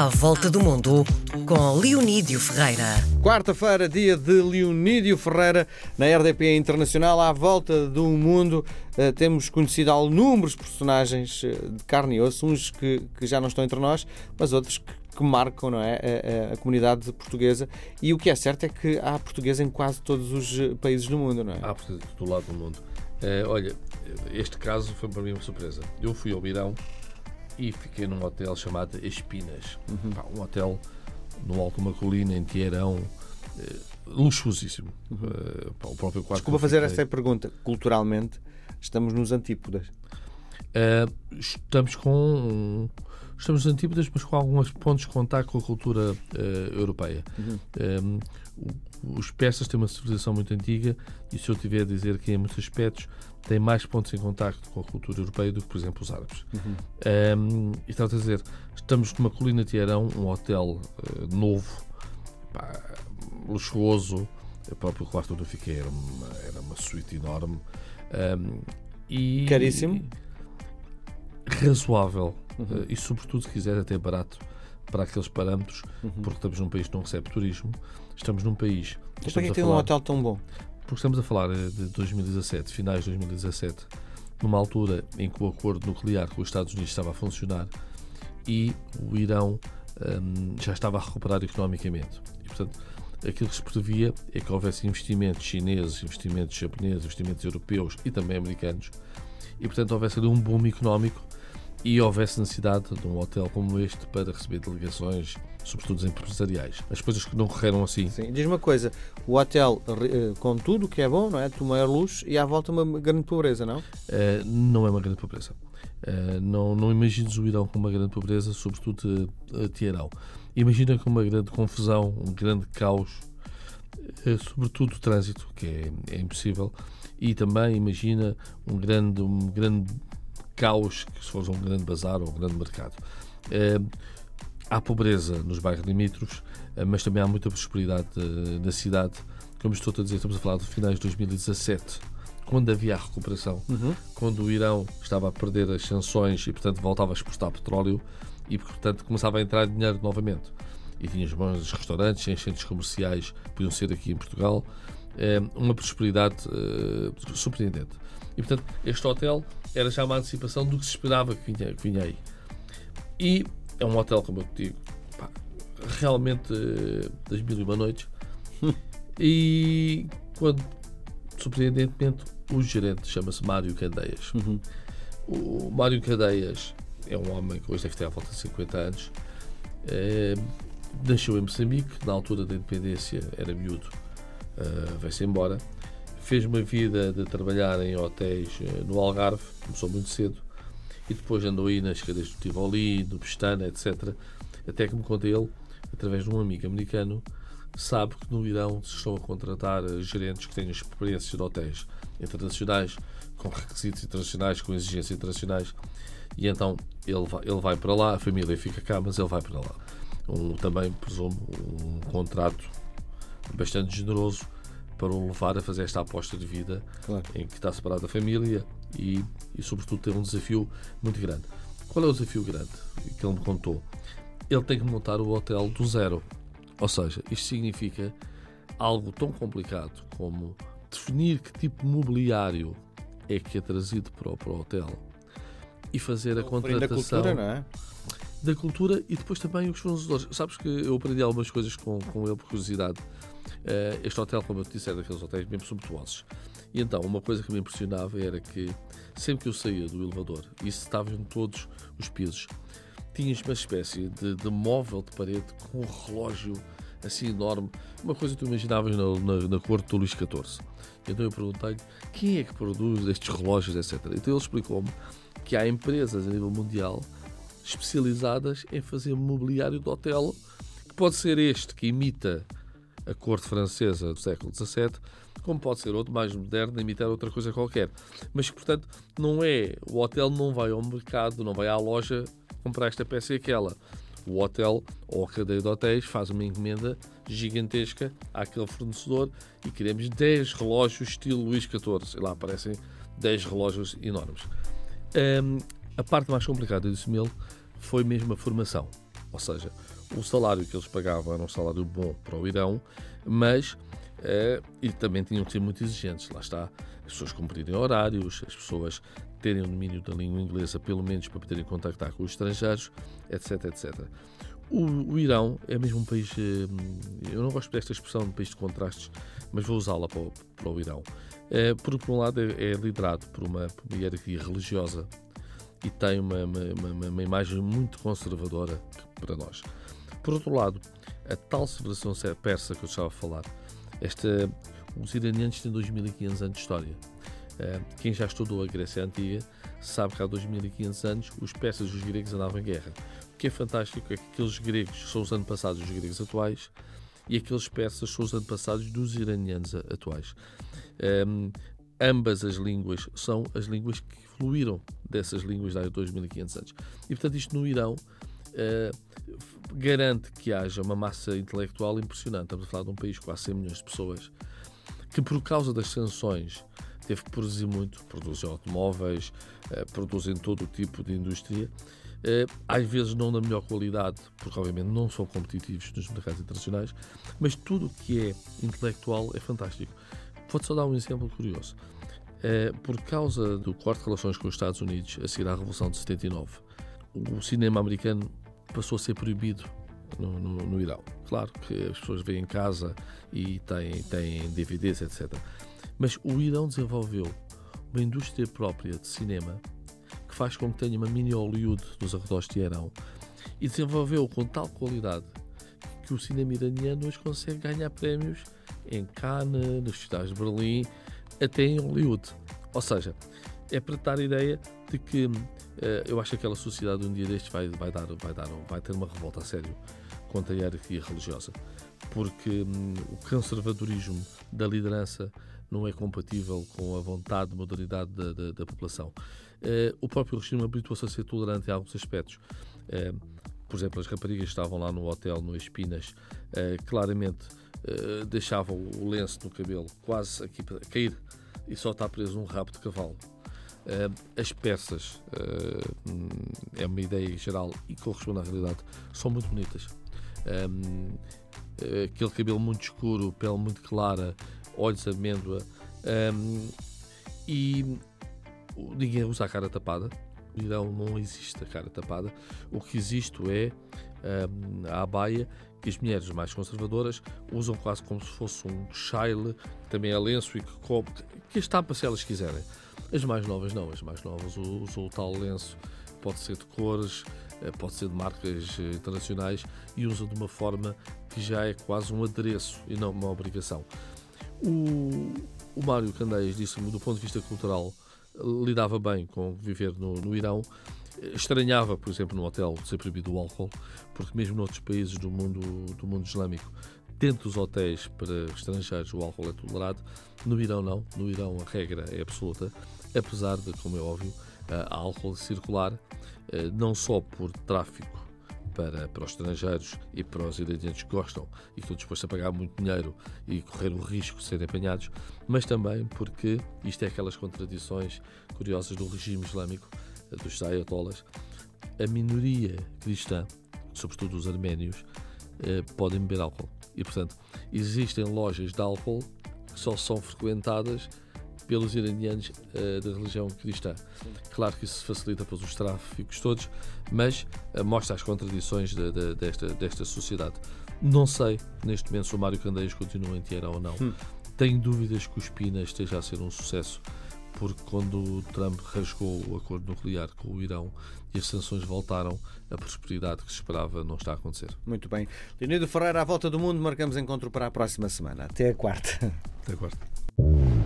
À Volta do Mundo, com Leonídio Ferreira. Quarta-feira, dia de Leonídio Ferreira, na RDP Internacional, à Volta do Mundo. Uh, temos conhecido inúmeros personagens uh, de carne e osso, uns que, que, já não estão entre nós, mas outros que, que marcam não é, a, a, comunidade portuguesa. E o que é certo é que há português em quase todos os eh, países do mundo, não é? Há português de todo lado do mundo. Uh, olha, este caso foi para mim uma surpresa. Eu fui ao Irão e fiquei num hotel chamado Espinas. Uhum. Pá, um hotel no alto de uma colina, em Teherão, uh, luxuosíssimo. Uh, pá, o próprio quarto Desculpa fazer esta pergunta. Culturalmente, estamos nos antípodas. Uh, estamos com. Estamos nos antípodas, mas com alguns pontos de contato com a cultura europeia. Uhum. Um, os persas têm uma civilização muito antiga e se eu tiver a dizer que em muitos aspectos tem mais pontos em contacto com a cultura europeia do que, por exemplo, os árabes. Uhum. Um, e estava a dizer, estamos numa colina de Arão, um hotel uh, novo, pá, luxuoso, o próprio quarto onde eu fiquei era uma, era uma suíte enorme. Um, e, Caríssimo? Razoável. Uhum. Uh, e, sobretudo, se quiser, até barato para aqueles parâmetros, uhum. porque estamos num país que não recebe turismo, estamos num país. Mas para que tem um hotel tão bom? porque estamos a falar eh, de 2017, finais de 2017, numa altura em que o acordo nuclear com os Estados Unidos estava a funcionar e o Irão um, já estava a recuperar economicamente. E, portanto, aquilo que se previa é que houvesse investimentos chineses, investimentos japoneses, investimentos europeus e também americanos, e, portanto, houvesse ali um boom económico e houvesse necessidade de um hotel como este para receber delegações, sobretudo empresariais. As coisas que não correram assim. Sim, diz uma coisa: o hotel eh, com tudo que é bom, não é? Tu maior luxo e à volta uma grande pobreza, não? Uh, não é uma grande pobreza. Uh, não, não imagines o Irão com uma grande pobreza, sobretudo a Teherão. Imagina com uma grande confusão, um grande caos, uh, sobretudo o trânsito, que é, é impossível, e também imagina um grande, um grande caos que se fosse um grande bazar ou um grande mercado. Uh, há pobreza nos bairros limítrofes, uh, mas também há muita prosperidade uh, na cidade. Como estou a dizer, estamos a falar de finais de 2017, quando havia a recuperação, uhum. quando o Irão estava a perder as sanções e, portanto, voltava a exportar petróleo e, portanto, começava a entrar dinheiro novamente. E tinha os bons restaurantes, centros comerciais, podiam ser aqui em Portugal, uma prosperidade surpreendente. E, portanto, este hotel era já uma antecipação do que se esperava que vinha, que vinha aí. E é um hotel, como eu te digo, pá, realmente uh, das mil e uma noites. e quando, surpreendentemente, o gerente chama-se Mário Candeias. Uhum. O Mário Candeias é um homem que hoje deve ter à volta de 50 anos. É, nasceu em Moçambique, na altura da independência era miúdo, uh, vai-se embora fez uma vida de trabalhar em hotéis eh, no Algarve, começou muito cedo, e depois andou aí nas cadeias do Tivoli, do Pestana, etc. Até que me conta ele, através de um amigo americano, sabe que no Irão se estão a contratar eh, gerentes que tenham experiências de hotéis internacionais, com requisitos internacionais, com exigências internacionais, e então ele vai, ele vai para lá, a família fica cá, mas ele vai para lá. Um, também, presumo, um contrato bastante generoso para o levar a fazer esta aposta de vida claro. em que está separado da família e, e, sobretudo, tem um desafio muito grande. Qual é o desafio grande que ele me contou? Ele tem que montar o hotel do zero. Ou seja, isto significa algo tão complicado como definir que tipo de mobiliário é que é trazido para o, para o hotel e fazer a contratação. Da cultura, não é? Da cultura e depois também os fornecedores. Sabes que eu aprendi algumas coisas com, com ele por curiosidade. Uh, este hotel, como eu te disse, era daqueles hotéis mesmo sumptuosos. E então, uma coisa que me impressionava era que sempre que eu saía do elevador, e isso estavam em todos os pisos, tinhas uma espécie de, de móvel de parede com um relógio assim enorme, uma coisa que tu imaginavas na, na, na corte do Luís XIV. Então eu perguntei-lhe quem é que produz estes relógios, etc. Então ele explicou-me que há empresas a nível mundial especializadas em fazer mobiliário de hotel, que pode ser este, que imita a corte francesa do século XVII, como pode ser outro mais moderno, imitar outra coisa qualquer. Mas, portanto, não é. O hotel não vai ao mercado, não vai à loja comprar esta peça e aquela. O hotel ou a cadeia de hotéis faz uma encomenda gigantesca àquele fornecedor e queremos 10 relógios estilo Luís XIV. E lá aparecem 10 relógios enormes. Um, a parte mais complicada, disse-me ele, foi mesmo a formação. Ou seja, o salário que eles pagavam era um salário bom para o Irão, mas Uh, e também tinham que ser muito exigentes. Lá está, as pessoas cumprirem horários, as pessoas terem o domínio da língua inglesa, pelo menos para poderem contactar com os estrangeiros, etc, etc. O, o Irão é mesmo um país, uh, eu não gosto desta expressão de país de contrastes, mas vou usá-la para, para o Irão. Uh, por, por um lado, é, é liderado por uma, por uma hierarquia religiosa e tem uma, uma, uma, uma imagem muito conservadora para nós. Por outro lado, a tal civilização persa que eu estava a falar, esta, os iranianos têm 2500 anos de história. Uh, quem já estudou a Grécia Antiga sabe que há 2500 anos os persas e os gregos andavam em guerra. O que é fantástico é que aqueles gregos são os antepassados dos gregos atuais e aqueles persas são os antepassados dos iranianos atuais. Um, ambas as línguas são as línguas que evoluíram dessas línguas há 2500 anos. E portanto, isto no Irão uh, garante que haja uma massa intelectual impressionante. Estamos a falar de um país com quase 100 milhões de pessoas que, por causa das sanções, teve que produzir muito, produzem automóveis, uh, produzem todo o tipo de indústria, uh, às vezes não na melhor qualidade, porque obviamente não são competitivos nos mercados internacionais, mas tudo o que é intelectual é fantástico. Vou-te só dar um exemplo curioso. Por causa do corte de relações com os Estados Unidos a seguir à Revolução de 79, o cinema americano passou a ser proibido no, no, no, Irão. Claro que as pessoas vêm em casa e têm, têm DVDs, etc. Mas o Irão desenvolveu uma indústria própria de cinema que faz com que tenha uma mini Hollywood nos arredores de Irão e desenvolveu com tal qualidade que o cinema iraniano hoje consegue ganhar prémios em Cannes, nos festivais de Berlim, até em Hollywood. Ou seja, é para dar ideia de que uh, eu acho que aquela sociedade um dia destes vai, vai, dar, vai, dar, vai ter uma revolta a sério contra a hierarquia religiosa, porque um, o conservadorismo da liderança não é compatível com a vontade de modernidade da, da, da população. Uh, o próprio regime habituou-se a ser tolerante em alguns aspectos. Uh, por exemplo, as raparigas estavam lá no hotel, no Espinas, claramente deixavam o lenço no cabelo quase aqui para cair e só está preso um rabo de cavalo. Uh, as peças, uh, é uma ideia geral e corresponde à realidade, são muito bonitas. Um, aquele cabelo muito escuro, pele muito clara, olhos amêndoa e ninguém usa a cara tapada. Não, existe a cara tapada. O que existe é um, a abaia que as mulheres mais conservadoras usam quase como se fosse um chile, que também é lenço e que, que estampa se elas quiserem. As mais novas não, as mais novas usam o tal lenço, pode ser de cores, eh, pode ser de marcas eh, internacionais e usam de uma forma que já é quase um adereço e não uma obrigação. O, o Mário Candeias disse-me, do ponto de vista cultural, lidava bem com viver no, no Irão. Estranhava, por exemplo, no hotel ser proibido o álcool, porque mesmo noutros países do mundo, do mundo islâmico Dentro dos hotéis para estrangeiros o álcool é tolerado, no Irão não, no Irão a regra é absoluta, apesar de, como é óbvio, há álcool circular, eh, não só por tráfico para, para os estrangeiros e para os iranianos que gostam e que estão dispostos a pagar muito dinheiro e correr o risco de serem apanhados, mas também porque isto é aquelas contradições curiosas do regime islâmico, eh, dos ayatollahs. A minoria cristã, sobretudo os arménios, eh, podem beber álcool. E, portanto, existem lojas de álcool que só são frequentadas pelos iranianos uh, da religião cristã. Sim. Claro que isso facilita para os tráficos todos, mas uh, mostra as contradições de, de, desta, desta sociedade. Não sei, neste momento, se o Mário Candeias continua em Tierra ou não. Hum. Tenho dúvidas que o Espina esteja a ser um sucesso porque quando o Trump rasgou o acordo nuclear com o Irão e as sanções voltaram, a prosperidade que se esperava não está a acontecer. Muito bem. Leonido Ferreira, à volta do mundo, marcamos encontro para a próxima semana. Até a quarta. Até a quarta.